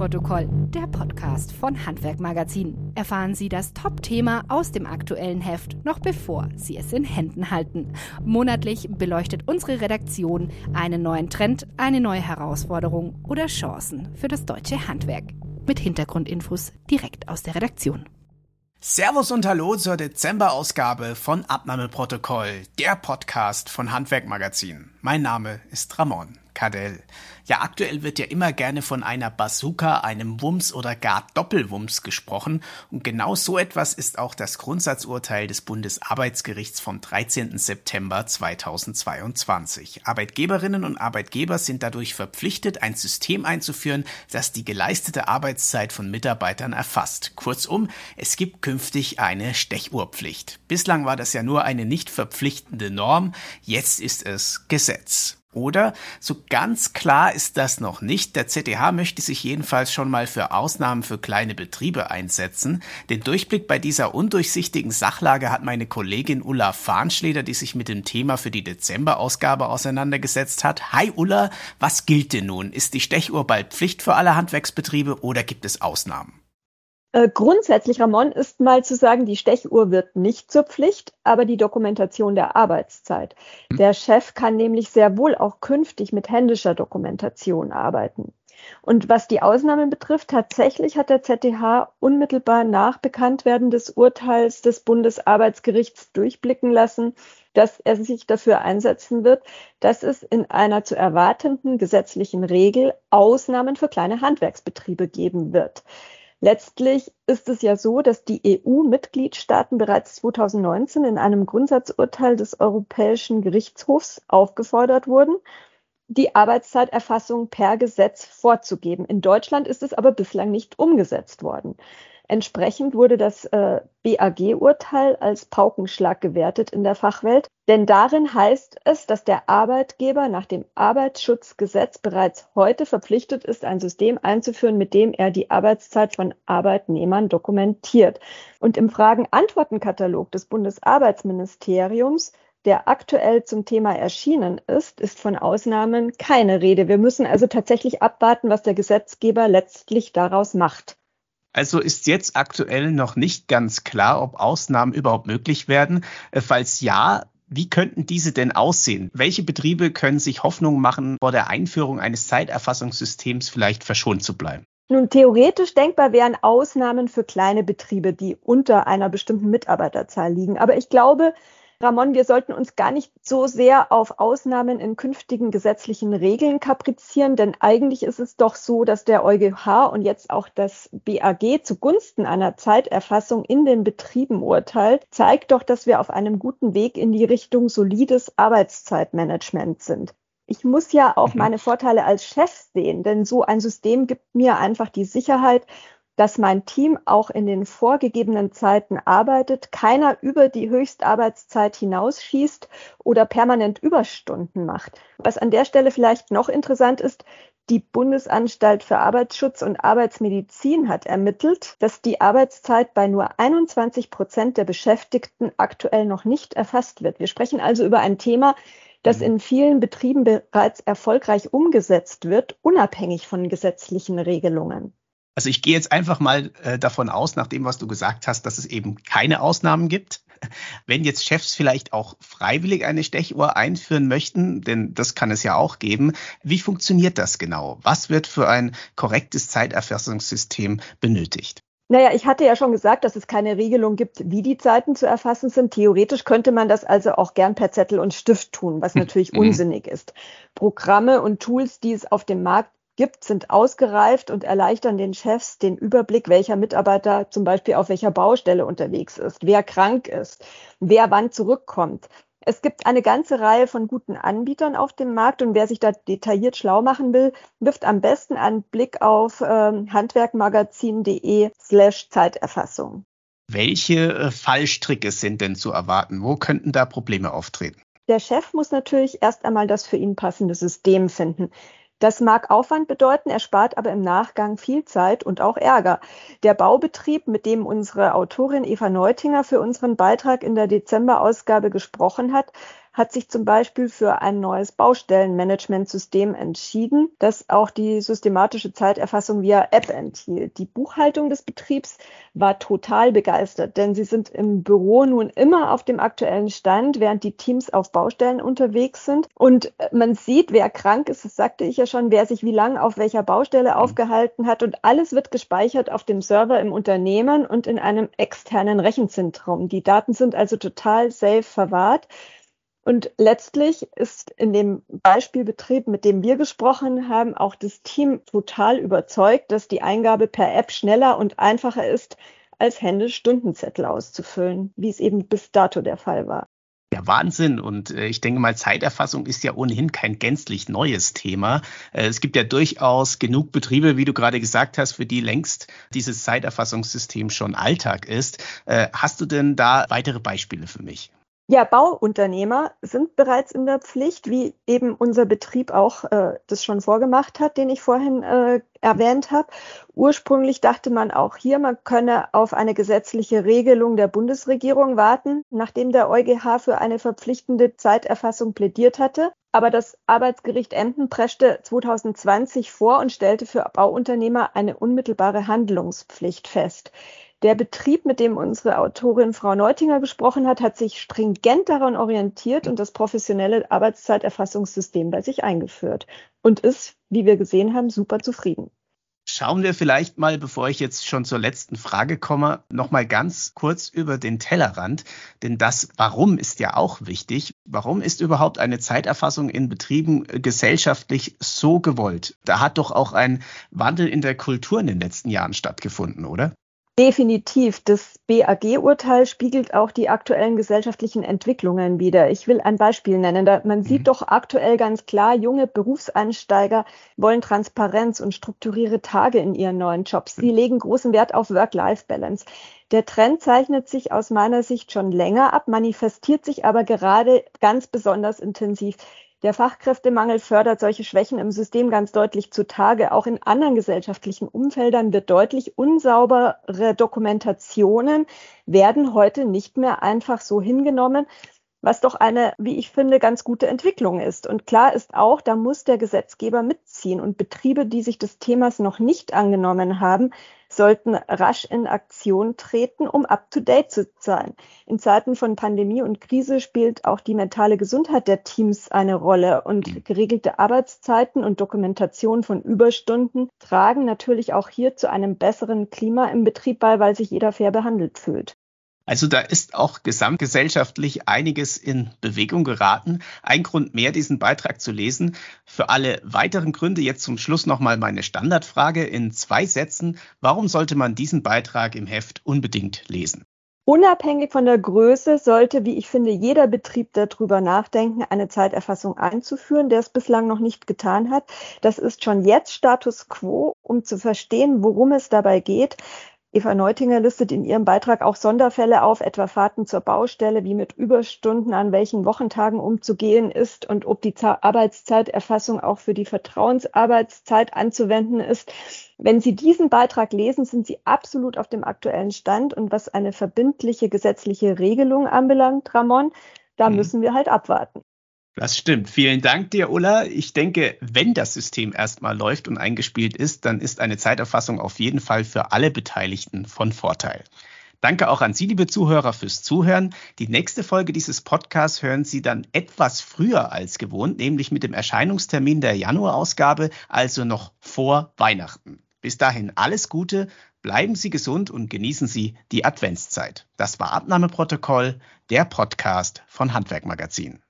Abnahmeprotokoll, der Podcast von Handwerk Magazin. Erfahren Sie das Top-Thema aus dem aktuellen Heft noch bevor Sie es in Händen halten. Monatlich beleuchtet unsere Redaktion einen neuen Trend, eine neue Herausforderung oder Chancen für das deutsche Handwerk. Mit Hintergrundinfos direkt aus der Redaktion. Servus und Hallo zur Dezemberausgabe von Abnahmeprotokoll, der Podcast von Handwerk Magazin. Mein Name ist Ramon. Kardell. Ja, aktuell wird ja immer gerne von einer Bazooka, einem Wumms oder gar Doppelwumms gesprochen. Und genau so etwas ist auch das Grundsatzurteil des Bundesarbeitsgerichts vom 13. September 2022. Arbeitgeberinnen und Arbeitgeber sind dadurch verpflichtet, ein System einzuführen, das die geleistete Arbeitszeit von Mitarbeitern erfasst. Kurzum, es gibt künftig eine Stechuhrpflicht. Bislang war das ja nur eine nicht verpflichtende Norm, jetzt ist es Gesetz. Oder so ganz klar ist das noch nicht. Der ZDH möchte sich jedenfalls schon mal für Ausnahmen für kleine Betriebe einsetzen. Den Durchblick bei dieser undurchsichtigen Sachlage hat meine Kollegin Ulla Fahnschleder, die sich mit dem Thema für die Dezemberausgabe auseinandergesetzt hat. Hi Ulla, was gilt denn nun? Ist die Stechuhr bald Pflicht für alle Handwerksbetriebe oder gibt es Ausnahmen? Äh, grundsätzlich, Ramon, ist mal zu sagen, die Stechuhr wird nicht zur Pflicht, aber die Dokumentation der Arbeitszeit. Hm. Der Chef kann nämlich sehr wohl auch künftig mit händischer Dokumentation arbeiten. Und was die Ausnahmen betrifft, tatsächlich hat der ZDH unmittelbar nach Bekanntwerden des Urteils des Bundesarbeitsgerichts durchblicken lassen, dass er sich dafür einsetzen wird, dass es in einer zu erwartenden gesetzlichen Regel Ausnahmen für kleine Handwerksbetriebe geben wird. Letztlich ist es ja so, dass die EU-Mitgliedstaaten bereits 2019 in einem Grundsatzurteil des Europäischen Gerichtshofs aufgefordert wurden, die Arbeitszeiterfassung per Gesetz vorzugeben. In Deutschland ist es aber bislang nicht umgesetzt worden. Entsprechend wurde das äh, BAG-Urteil als Paukenschlag gewertet in der Fachwelt, denn darin heißt es, dass der Arbeitgeber nach dem Arbeitsschutzgesetz bereits heute verpflichtet ist, ein System einzuführen, mit dem er die Arbeitszeit von Arbeitnehmern dokumentiert. Und im Fragen-Antworten-Katalog des Bundesarbeitsministeriums der aktuell zum Thema erschienen ist, ist von Ausnahmen keine Rede. Wir müssen also tatsächlich abwarten, was der Gesetzgeber letztlich daraus macht. Also ist jetzt aktuell noch nicht ganz klar, ob Ausnahmen überhaupt möglich werden. Äh, falls ja, wie könnten diese denn aussehen? Welche Betriebe können sich Hoffnung machen, vor der Einführung eines Zeiterfassungssystems vielleicht verschont zu bleiben? Nun, theoretisch denkbar wären Ausnahmen für kleine Betriebe, die unter einer bestimmten Mitarbeiterzahl liegen. Aber ich glaube, Ramon, wir sollten uns gar nicht so sehr auf Ausnahmen in künftigen gesetzlichen Regeln kaprizieren, denn eigentlich ist es doch so, dass der EuGH und jetzt auch das BAG zugunsten einer Zeiterfassung in den Betrieben urteilt, zeigt doch, dass wir auf einem guten Weg in die Richtung solides Arbeitszeitmanagement sind ich muss ja auch mhm. meine Vorteile als Chef sehen, denn so ein System gibt mir einfach die Sicherheit, dass mein Team auch in den vorgegebenen Zeiten arbeitet, keiner über die Höchstarbeitszeit hinausschießt oder permanent Überstunden macht. Was an der Stelle vielleicht noch interessant ist, die Bundesanstalt für Arbeitsschutz und Arbeitsmedizin hat ermittelt, dass die Arbeitszeit bei nur 21 Prozent der Beschäftigten aktuell noch nicht erfasst wird. Wir sprechen also über ein Thema, das mhm. in vielen Betrieben bereits erfolgreich umgesetzt wird, unabhängig von gesetzlichen Regelungen. Also ich gehe jetzt einfach mal äh, davon aus, nach dem, was du gesagt hast, dass es eben keine Ausnahmen gibt. Wenn jetzt Chefs vielleicht auch freiwillig eine Stechuhr einführen möchten, denn das kann es ja auch geben, wie funktioniert das genau? Was wird für ein korrektes Zeiterfassungssystem benötigt? Naja, ich hatte ja schon gesagt, dass es keine Regelung gibt, wie die Zeiten zu erfassen sind. Theoretisch könnte man das also auch gern per Zettel und Stift tun, was natürlich mhm. unsinnig ist. Programme und Tools, die es auf dem Markt gibt, sind ausgereift und erleichtern den Chefs den Überblick, welcher Mitarbeiter zum Beispiel auf welcher Baustelle unterwegs ist, wer krank ist, wer wann zurückkommt. Es gibt eine ganze Reihe von guten Anbietern auf dem Markt und wer sich da detailliert schlau machen will, wirft am besten einen Blick auf ähm, handwerkmagazin.de slash Zeiterfassung. Welche äh, Fallstricke sind denn zu erwarten? Wo könnten da Probleme auftreten? Der Chef muss natürlich erst einmal das für ihn passende System finden. Das mag Aufwand bedeuten, er spart aber im Nachgang viel Zeit und auch Ärger. Der Baubetrieb, mit dem unsere Autorin Eva Neutinger für unseren Beitrag in der Dezemberausgabe gesprochen hat, hat sich zum Beispiel für ein neues Baustellenmanagementsystem entschieden, das auch die systematische Zeiterfassung via App enthielt. Die Buchhaltung des Betriebs war total begeistert, denn sie sind im Büro nun immer auf dem aktuellen Stand, während die Teams auf Baustellen unterwegs sind. Und man sieht, wer krank ist, das sagte ich ja schon, wer sich wie lange auf welcher Baustelle mhm. aufgehalten hat. Und alles wird gespeichert auf dem Server im Unternehmen und in einem externen Rechenzentrum. Die Daten sind also total safe verwahrt. Und letztlich ist in dem Beispielbetrieb, mit dem wir gesprochen haben, auch das Team total überzeugt, dass die Eingabe per App schneller und einfacher ist, als händisch Stundenzettel auszufüllen, wie es eben bis dato der Fall war. Ja, Wahnsinn. Und äh, ich denke mal, Zeiterfassung ist ja ohnehin kein gänzlich neues Thema. Äh, es gibt ja durchaus genug Betriebe, wie du gerade gesagt hast, für die längst dieses Zeiterfassungssystem schon Alltag ist. Äh, hast du denn da weitere Beispiele für mich? Ja, Bauunternehmer sind bereits in der Pflicht, wie eben unser Betrieb auch äh, das schon vorgemacht hat, den ich vorhin äh, erwähnt habe. Ursprünglich dachte man auch hier, man könne auf eine gesetzliche Regelung der Bundesregierung warten, nachdem der EuGH für eine verpflichtende Zeiterfassung plädiert hatte. Aber das Arbeitsgericht Emden preschte 2020 vor und stellte für Bauunternehmer eine unmittelbare Handlungspflicht fest. Der Betrieb, mit dem unsere Autorin Frau Neutinger gesprochen hat, hat sich stringent daran orientiert und das professionelle Arbeitszeiterfassungssystem bei sich eingeführt und ist, wie wir gesehen haben, super zufrieden. Schauen wir vielleicht mal, bevor ich jetzt schon zur letzten Frage komme, noch mal ganz kurz über den Tellerrand, denn das Warum ist ja auch wichtig. Warum ist überhaupt eine Zeiterfassung in Betrieben gesellschaftlich so gewollt? Da hat doch auch ein Wandel in der Kultur in den letzten Jahren stattgefunden, oder? Definitiv. Das BAG-Urteil spiegelt auch die aktuellen gesellschaftlichen Entwicklungen wider. Ich will ein Beispiel nennen. Da, man sieht mhm. doch aktuell ganz klar, junge Berufseinsteiger wollen Transparenz und strukturierte Tage in ihren neuen Jobs. Sie legen großen Wert auf Work-Life-Balance. Der Trend zeichnet sich aus meiner Sicht schon länger ab, manifestiert sich aber gerade ganz besonders intensiv der Fachkräftemangel fördert solche Schwächen im System ganz deutlich zutage. Auch in anderen gesellschaftlichen Umfeldern wird deutlich, unsaubere Dokumentationen werden heute nicht mehr einfach so hingenommen, was doch eine, wie ich finde, ganz gute Entwicklung ist. Und klar ist auch, da muss der Gesetzgeber mitziehen und Betriebe, die sich des Themas noch nicht angenommen haben, sollten rasch in Aktion treten, um up-to-date zu sein. In Zeiten von Pandemie und Krise spielt auch die mentale Gesundheit der Teams eine Rolle und mhm. geregelte Arbeitszeiten und Dokumentation von Überstunden tragen natürlich auch hier zu einem besseren Klima im Betrieb bei, weil sich jeder fair behandelt fühlt. Also da ist auch gesamtgesellschaftlich einiges in Bewegung geraten. Ein Grund mehr, diesen Beitrag zu lesen. Für alle weiteren Gründe jetzt zum Schluss nochmal meine Standardfrage in zwei Sätzen. Warum sollte man diesen Beitrag im Heft unbedingt lesen? Unabhängig von der Größe sollte, wie ich finde, jeder Betrieb darüber nachdenken, eine Zeiterfassung einzuführen, der es bislang noch nicht getan hat. Das ist schon jetzt Status quo, um zu verstehen, worum es dabei geht. Eva Neutinger listet in ihrem Beitrag auch Sonderfälle auf, etwa Fahrten zur Baustelle, wie mit Überstunden an welchen Wochentagen umzugehen ist und ob die Arbeitszeiterfassung auch für die Vertrauensarbeitszeit anzuwenden ist. Wenn Sie diesen Beitrag lesen, sind Sie absolut auf dem aktuellen Stand. Und was eine verbindliche gesetzliche Regelung anbelangt, Ramon, da mhm. müssen wir halt abwarten. Das stimmt. Vielen Dank dir, Ulla. Ich denke, wenn das System erstmal läuft und eingespielt ist, dann ist eine Zeiterfassung auf jeden Fall für alle Beteiligten von Vorteil. Danke auch an Sie, liebe Zuhörer, fürs Zuhören. Die nächste Folge dieses Podcasts hören Sie dann etwas früher als gewohnt, nämlich mit dem Erscheinungstermin der Januarausgabe, also noch vor Weihnachten. Bis dahin alles Gute, bleiben Sie gesund und genießen Sie die Adventszeit. Das war Abnahmeprotokoll, der Podcast von Handwerkmagazin.